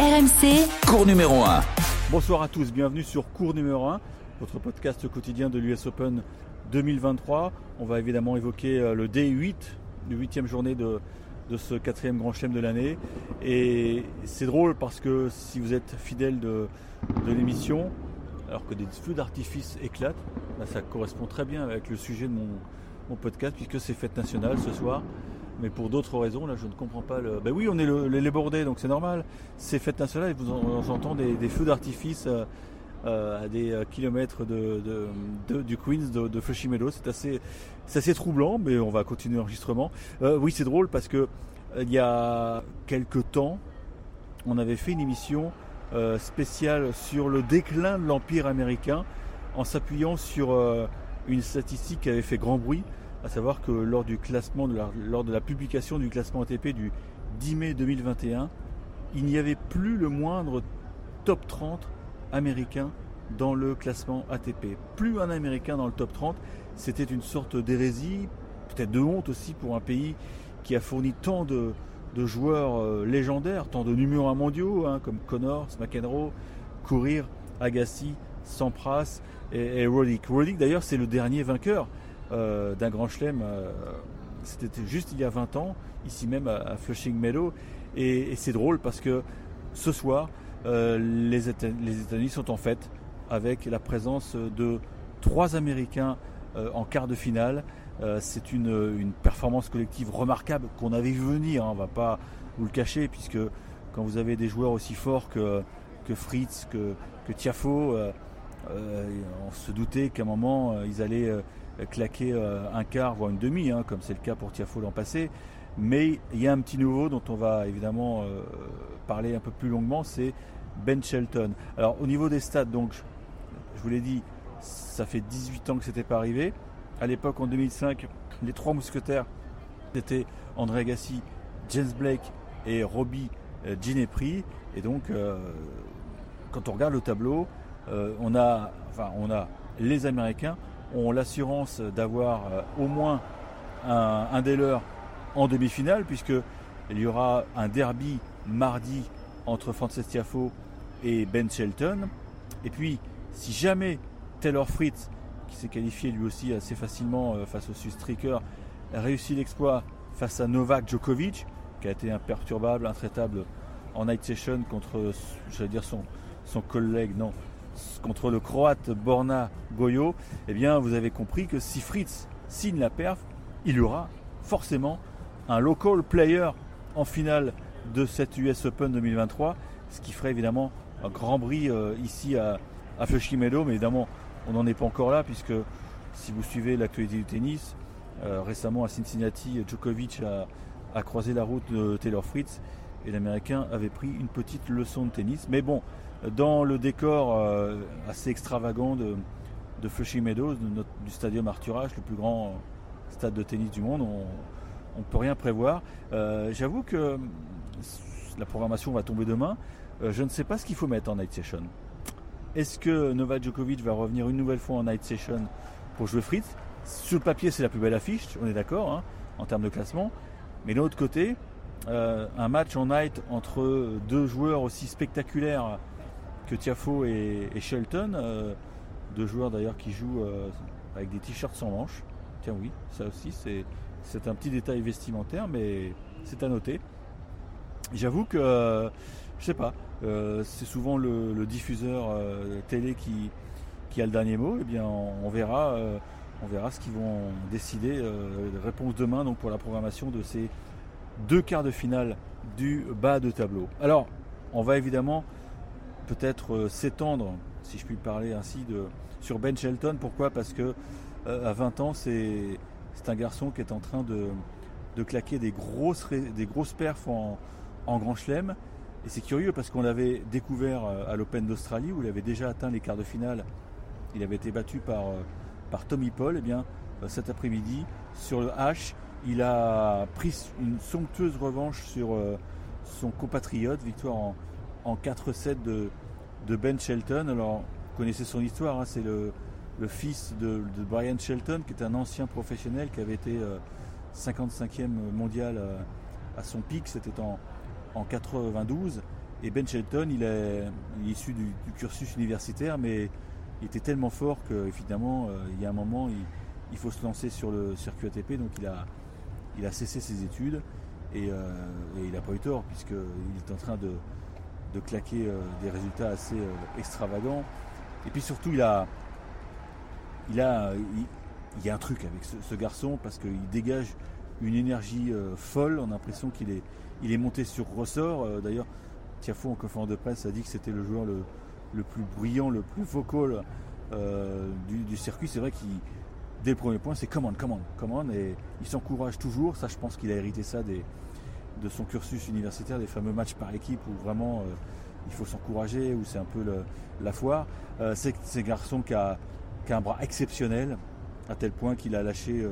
RMC, Cours numéro 1. Bonsoir à tous, bienvenue sur Cours numéro 1, votre podcast quotidien de l'US Open 2023. On va évidemment évoquer euh, le D8, le huitième journée de, de ce quatrième grand chelem de l'année. Et c'est drôle parce que si vous êtes fidèle de, de l'émission, alors que des feux d'artifice éclatent, bah, ça correspond très bien avec le sujet de mon, mon podcast puisque c'est fête nationale ce soir. Mais pour d'autres raisons, là je ne comprends pas le. Ben oui, on est le, les, bordés, donc c'est normal. C'est fête nationale et vous en, j'entends des, feux d'artifice euh, euh, à des euh, kilomètres du Queens, de, de Meadows. C'est assez, troublant, mais on va continuer l'enregistrement. Oui, c'est drôle parce que il y a quelques temps, on avait fait une émission spéciale sur le déclin de l'Empire américain en s'appuyant sur une statistique qui avait fait grand bruit, à savoir que lors du classement, de la, lors de la publication du classement ATP du 10 mai 2021, il n'y avait plus le moindre top 30 américain dans le classement ATP. Plus un américain dans le top 30, c'était une sorte d'hérésie, peut-être de honte aussi pour un pays qui a fourni tant de, joueurs euh, légendaires, tant de numéros un mondiaux, hein, comme Connors, McEnroe, Courir, Agassi, Sampras et, et. Roddick d'ailleurs c'est le dernier vainqueur euh, d'un grand chelem. euh, C'était juste il y a 20 ans, ici même à, Flushing Meadow. Et, c'est drôle parce que ce soir, euh, les Éta- les États-Unis sont en fête avec la présence de trois Américains en quart de finale. C'est une, performance collective remarquable qu'on avait vu venir, hein, on ne va pas vous le cacher, puisque quand vous avez des joueurs aussi forts que, Fritz, que, Tiafo, on se doutait qu'à un moment ils allaient claquer euh, un quart, voire une demi, hein, comme c'est le cas pour Tiafo l'an passé. Mais il y a un petit nouveau dont on va évidemment euh, parler un peu plus longuement, c'est Ben Shelton. Alors au niveau des stats, donc je, vous l'ai dit, ça fait 18 ans que c'était pas arrivé. À l'époque, en 2005, les trois mousquetaires c'était André Agassi, James Blake et Robbie euh, Ginepri. Et donc, quand on regarde le tableau, on a, enfin, on a les Américains ont l'assurance d'avoir euh, au moins un, un des leurs en demi-finale, puisque il y aura un derby mardi entre Frances Tiafo et Ben Shelton. Et puis, si jamais Taylor Fritz, qui s'est qualifié lui aussi assez facilement euh, face au Swiss Streaker, réussit l'exploit face à Novak Djokovic, qui a été imperturbable, intraitable en night session contre, j'allais dire son, son collègue, non, contre le croate Borna Goyo, eh bien vous avez compris que si Fritz signe la perf, il y aura forcément un local player en finale de cette US Open 2023, ce qui ferait évidemment un grand bris euh, ici à, à Flushing Meadow, mais évidemment on n'en est pas encore là puisque si vous suivez l'actualité du tennis, euh, récemment à Cincinnati, Djokovic a croisé la route de Taylor Fritz et l'Américain avait pris une petite leçon de tennis. Mais bon, dans le décor euh, assez extravagant de, de Flushing Meadows, du stadium Arthur Ashe, le plus grand stade de tennis du monde, on ne peut rien prévoir. Euh, J'avoue que euh, la programmation va tomber demain. Euh, je ne sais pas ce qu'il faut mettre en night session. Est-ce que Novak Djokovic va revenir une nouvelle fois en night session pour jouer Fritz? Sur le papier, c'est la plus belle affiche, on est d'accord, hein, en termes de classement. Mais de l'autre côté, euh, un match en night entre deux joueurs aussi spectaculaires que Tiafo et, et Shelton, euh, deux joueurs d'ailleurs qui jouent euh, avec des t-shirts sans manches. Tiens oui, ça aussi c'est un petit détail vestimentaire, mais c'est à noter. J'avoue que je sais pas, euh, c'est souvent le, diffuseur télé qui, a le dernier mot. Eh bien, on, verra, on verra ce qu'ils vont décider. Réponse demain donc pour la programmation de ces deux quarts de finale du bas de tableau. Alors, on va évidemment peut-être euh, s'étendre, si je puis parler ainsi, sur Ben Shelton. Pourquoi? Parce que euh, à 20 ans, c'est un garçon qui est en train de, de claquer des grosses, des grosses perfs en, en grand chelem. Et c'est curieux parce qu'on l'avait découvert euh, à l'Open d'Australie où il avait déjà atteint les quarts de finale. Il avait été battu par, par Tommy Paul. Et bien, euh, cet après-midi, sur le H, il a pris une somptueuse revanche sur son compatriote, victoire en, en 4-7 de, de Ben Shelton. Alors, vous connaissez son histoire, hein, c'est le, le fils de, de Brian Shelton, qui est un ancien professionnel qui avait été euh, 55e mondial euh, à son pic, c'était en, en 92. Et Ben Shelton, il est, issu du, cursus universitaire, mais il était tellement fort qu'évidemment, euh, il y a un moment, il, faut se lancer sur le circuit ATP. Donc il a, il a cessé ses études et, euh, il n'a pas eu tort, puisqu'il est en train de, claquer euh, des résultats assez extravagants. Et puis surtout, il a, il a, il, y a un truc avec ce, garçon parce qu'il dégage une énergie folle. On a l'impression qu'il est, il est monté sur ressort. D'ailleurs, Tiafo en conférence de presse a dit que c'était le joueur le, plus bruyant, le plus vocal euh, du, circuit. C'est vrai qu'il dès le premier point, c'est commande, commande, commande, et il s'encourage toujours. Ça, je pense qu'il a hérité ça des, de son cursus universitaire, des fameux matchs par équipe où vraiment euh, il faut s'encourager, où c'est un peu la foire. Euh, c'est un garçon qui a, un bras exceptionnel, à tel point qu'il a lâché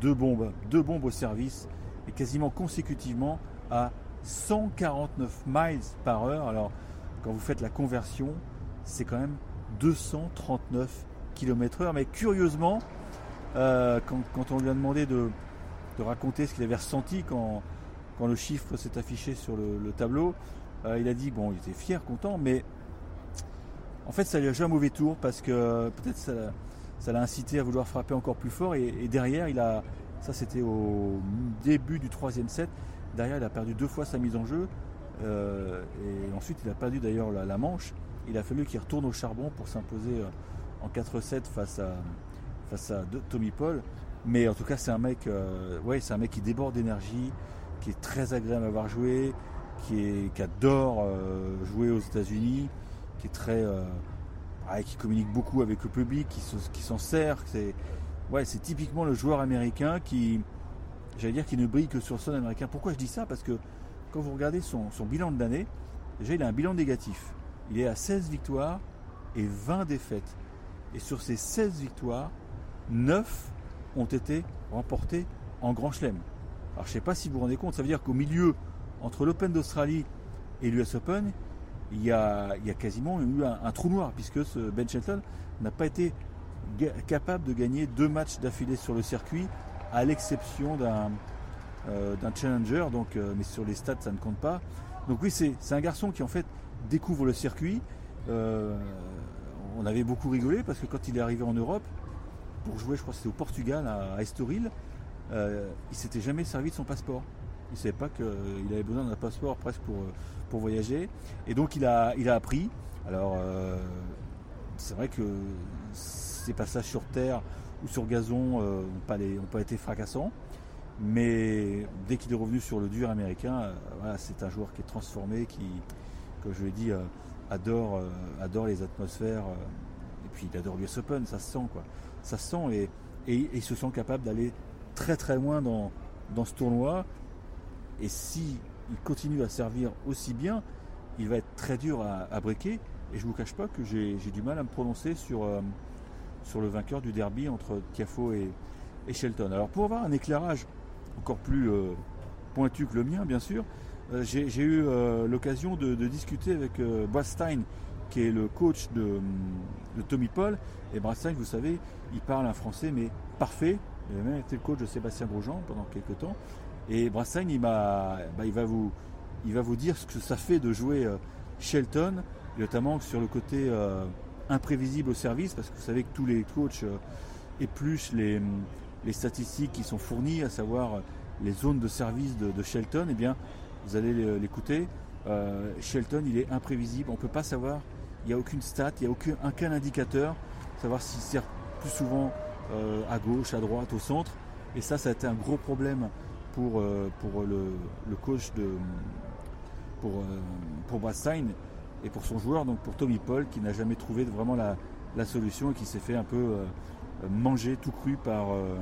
deux bombes, deux bombes au service, et quasiment consécutivement à 149 miles par heure. Alors, quand vous faites la conversion, c'est quand même 239 km heure. Mais curieusement, euh, quand, on lui a demandé de, raconter ce qu'il avait ressenti quand, quand le chiffre s'est affiché sur le, tableau, euh, il a dit, bon, il était fier, content, mais en fait, ça lui a joué un mauvais tour parce que peut-être ça, l'a incité à vouloir frapper encore plus fort. Et, derrière, il a, ça c'était au début du troisième set, Derrière, il a perdu deux fois sa mise en jeu. Euh, et ensuite, il a perdu d'ailleurs la, manche. Il a fallu qu'il retourne au charbon pour s'imposer euh, en 4-7 face à, face à Tommy Paul. Mais en tout cas, c'est un mec, euh, ouais, c'est un mec qui déborde d'énergie, qui est très agréable à avoir joué, qui, adore jouer aux États-Unis, qui est très, qui communique beaucoup avec le public, qui, s'en sert. C'est, ouais, c'est typiquement le joueur américain qui, j'allais dire ne brille que sur le sol américain. Pourquoi je dis ça? Parce que quand vous regardez son, bilan de l'année, déjà il a un bilan négatif. Il est à 16 victoires et 20 défaites. Et sur ces 16 victoires, 9 ont été remportées en Grand Chelem. Alors je ne sais pas si vous vous rendez compte, ça veut dire qu'au milieu, entre l'Open d'Australie et l'US Open, il y, a, quasiment eu un, trou noir, puisque Ben Shelton n'a pas été capable de gagner deux matchs d'affilée sur le circuit à l'exception d'un euh, challenger, donc, euh, mais sur les stats ça ne compte pas. Donc oui, c'est un garçon qui en fait découvre le circuit. Euh, on avait beaucoup rigolé parce que quand il est arrivé en Europe, pour jouer, je crois que c'était au Portugal, à, Estoril, il s'était jamais servi de son passeport. Il ne savait pas qu'il avait besoin d'un passeport presque pour, pour voyager. Et donc il a, il a appris. Alors c'est vrai que ces passages sur Terre ou sur gazon euh, n'ont pas, été fracassants. Mais dès qu'il est revenu sur le dur américain, euh, voilà, c'est un joueur qui est transformé, qui, comme je l'ai dit, euh, adore, adore les atmosphères. et puis il adore l'US Open, ça se sent quoi. Ça se sent et, et, il se sent capable d'aller très très loin dans, dans ce tournoi. Et si il continue à servir aussi bien, il va être très dur à, à briquer. Et je ne vous cache pas que j'ai du mal à me prononcer sur, sur le vainqueur du derby entre Tiafo et, Shelton. Alors pour avoir un éclairage encore plus euh, pointu que le mien, bien sûr, euh, j'ai eu euh, l'occasion de, discuter avec Brad qui est le coach de, Tommy Paul. Et Brad vous savez, il parle un français, mais parfait. Il a même été le coach de Sébastien Grosjean pendant quelques temps. Et Brad il, bah, il, va vous, il va vous dire ce que ça fait de jouer Shelton, notamment sur le côté imprévisible au service, parce que vous savez que tous les coachs euh, épluchent les, les statistiques qui sont fournies, à savoir les zones de service de, Shelton, eh bien, vous allez l'écouter. Euh, Shelton, il est imprévisible, on ne peut pas savoir, il n'y a aucune stat, il n'y a aucun indicateur, savoir s'il sert plus souvent euh, à gauche, à droite, au centre. Et ça, ça a été un gros problème pour, pour le, le, coach de pour, pour et pour son joueur, donc pour Tommy Paul, qui n'a jamais trouvé vraiment la, solution et qui s'est fait un peu euh, manger tout cru par, euh,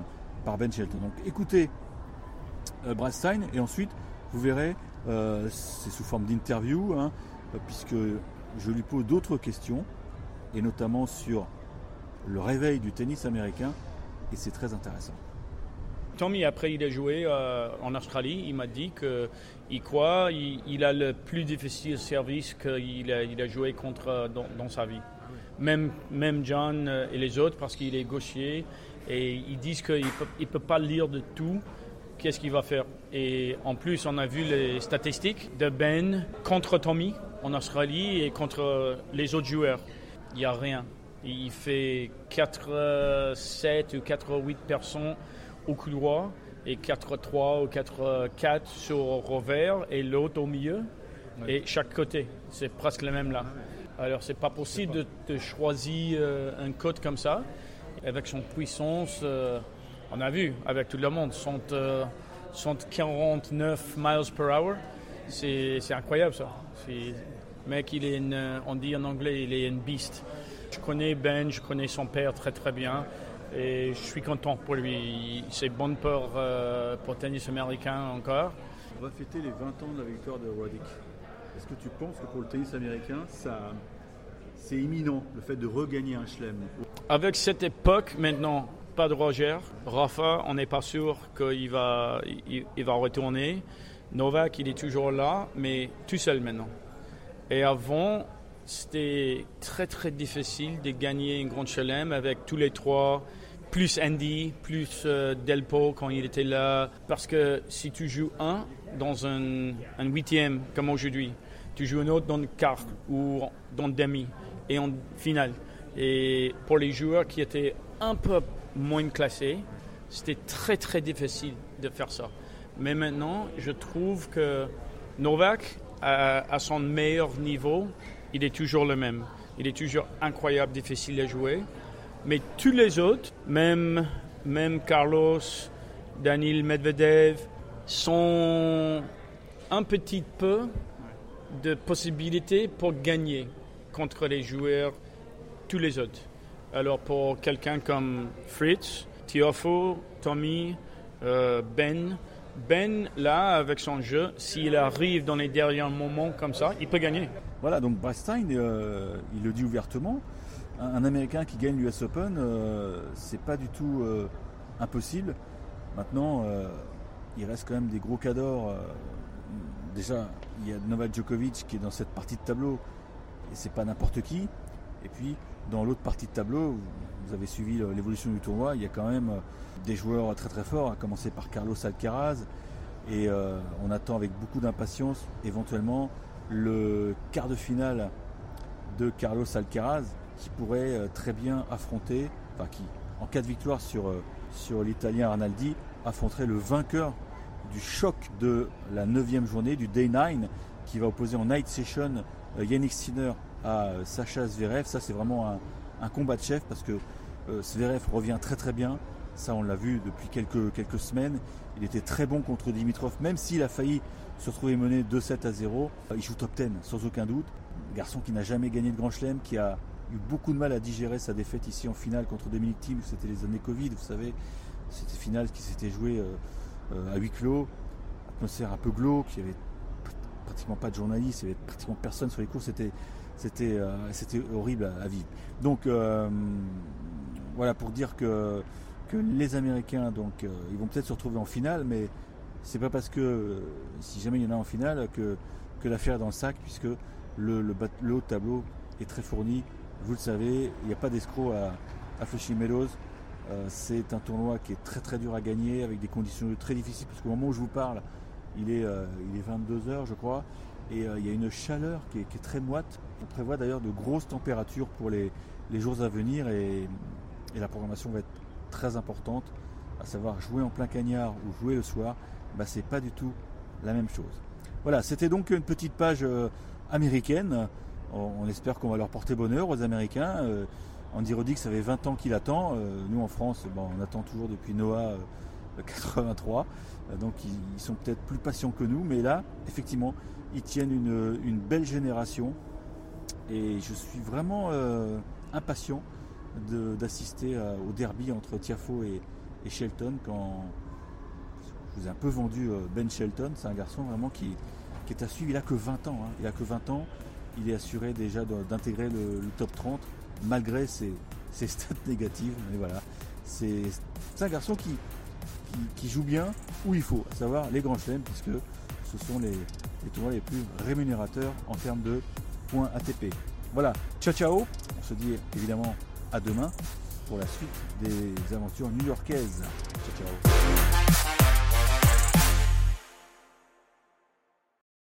par Ben Shelton. Donc écoutez euh, Brad Stein et ensuite vous verrez, c'est sous forme d'interview, hein, puisque je lui pose d'autres questions, et notamment sur le réveil du tennis américain, et c'est très intéressant. Tommy, après il a joué euh, en Australie, il m'a dit qu'il croit il, a le plus difficile service qu'il a, il a joué contre euh, dans, sa vie. Même, même John euh, et les autres, parce qu'il est gaucher, et ils disent qu'il ne peut, pas lire de tout. Qu'est-ce qu'il va faire? Et en plus, on a vu les statistiques de Ben contre Tommy. en Australie et contre les autres joueurs. Il n'y a rien. Il fait 4, 7 ou 4, 8 personnes au couloir et 4-3 ou 4-4 sur revers et l'autre au milieu et chaque côté. C'est presque le même là. Alors c'est pas possible de, choisir euh, un code comme ça avec son puissance. Euh, on a vu avec tout le monde, 149 euh, miles per hour. C'est incroyable ça. mec, il est on dit en anglais, il est une beast. Je connais Ben, je connais son père très très bien. Et je suis content pour lui. C'est bon pour, euh, pour tennis américain encore. On va fêter les 20 ans de la victoire de Roddick. Est-ce que tu penses que pour le tennis américain, ça, c'est imminent, le fait de regagner un chelem? Avec cette époque maintenant, pas de Roger. Rafa, on n'est pas sûr qu'il va, il, va retourner. Novak, il est toujours là, mais tout seul maintenant. Et avant, c'était très très difficile de gagner un grand chelem avec tous les trois plus Andy, plus euh, Delpo quand il était là. Parce que si tu joues un dans un, huitième comme aujourd'hui, tu joues un autre dans le quart ou dans le demi et en finale. Et pour les joueurs qui étaient un peu moins classés, c'était très très difficile de faire ça. Mais maintenant, je trouve que Novak, à son meilleur niveau, il est toujours le même. Il est toujours incroyable, difficile à jouer. Mais tous les autres, même, même Carlos, Daniel Medvedev, sont un petit peu de possibilités pour gagner contre les joueurs, tous les autres. Alors pour quelqu'un comme Fritz, Tiofo, Tommy, euh, Ben, Ben, là, avec son jeu, s'il arrive dans les derniers moments comme ça, il peut gagner. Voilà, donc Brastein, euh, il le dit ouvertement, un, Américain qui gagne l'US Open, euh, c'est pas du tout euh, impossible. Maintenant, il reste quand même des gros cadors. déjà, il y a Novak Djokovic qui est dans cette partie de tableau, et c'est pas n'importe qui. Et puis, dans l'autre partie de tableau, vous avez suivi l'évolution du tournoi, il y a quand même des joueurs très très forts, à commencer par Carlos Alcaraz. Et on attend avec beaucoup d'impatience éventuellement le quart de finale de Carlos Alcaraz qui pourrait euh, très bien affronter, enfin qui, en cas de victoire sur, euh, sur l'Italien Arnaldi, affronterait le vainqueur du choc de la 9 journée, du Day 9, qui va opposer en night session euh, Yannick Sinner à Sacha Zverev. Ça, c'est vraiment un, combat de chef parce que Zverev revient très très bien. Ça, on l'a vu depuis quelques, quelques semaines. Il était très bon contre Dimitrov, même s'il a failli se retrouver mené 2-7 à 0. Il joue top 10, sans aucun doute. garçon qui n'a jamais gagné de Grand Chelem, qui a eu beaucoup de mal à digérer sa défaite ici en finale contre Dominique Thiem. C'était les années Covid, vous savez. C'était finale qui s'était jouée euh, euh, à huis clos, atmosphère un peu glauque, il n'y avait pratiquement pas de journalistes, il n'y avait pratiquement personne sur les cours. C'était, c'était, euh, c'était horrible à, vivre. Donc voilà pour dire que, que les Américains, donc, ils vont peut-être se retrouver en finale, mais c'est pas parce que si jamais il y en a en finale que, l'affaire est dans le sac, puisque le, le, haut tableau est très fourni vous le savez, il n'y a pas d'escroc à, à Flushing Meadows. Euh, c'est un tournoi qui est très très dur à gagner avec des conditions très difficiles parce qu'au moment où je vous parle, il est, euh, il est 22h je crois et euh, il y a une chaleur qui est, très moite. On prévoit d'ailleurs de grosses températures pour les, jours à venir et, la programmation va être très importante, à savoir jouer en plein cagnard ou jouer le soir, bah, c'est pas du tout la même chose. Voilà, c'était donc une petite page américaine. On, espère qu'on va leur porter bonheur aux Américains. Euh, Andy Roddick, ça fait 20 ans qu'il attend. Euh, nous, en France, on attend toujours depuis Noah 83. Euh, donc, ils, sont peut-être plus patients que nous. Mais là, effectivement, ils tiennent une, belle génération. Et je suis vraiment impatient d'assister au derby entre Tiafo et, Shelton quand je vous ai un peu vendu Ben Shelton. C'est un garçon vraiment qui, est à suivre. Il a que 20 ans. Hein. Il a que 20 ans il est assuré déjà d'intégrer le, top 30 malgré ses, stats négatives. Mais voilà, c'est un garçon qui, qui, joue bien où il faut, à savoir les grands chelems, puisque ce sont les, les tournois les plus rémunérateurs en termes de points ATP. Voilà, ciao ciao, on se dit évidemment à demain pour la suite des aventures new-yorkaises. Ciao.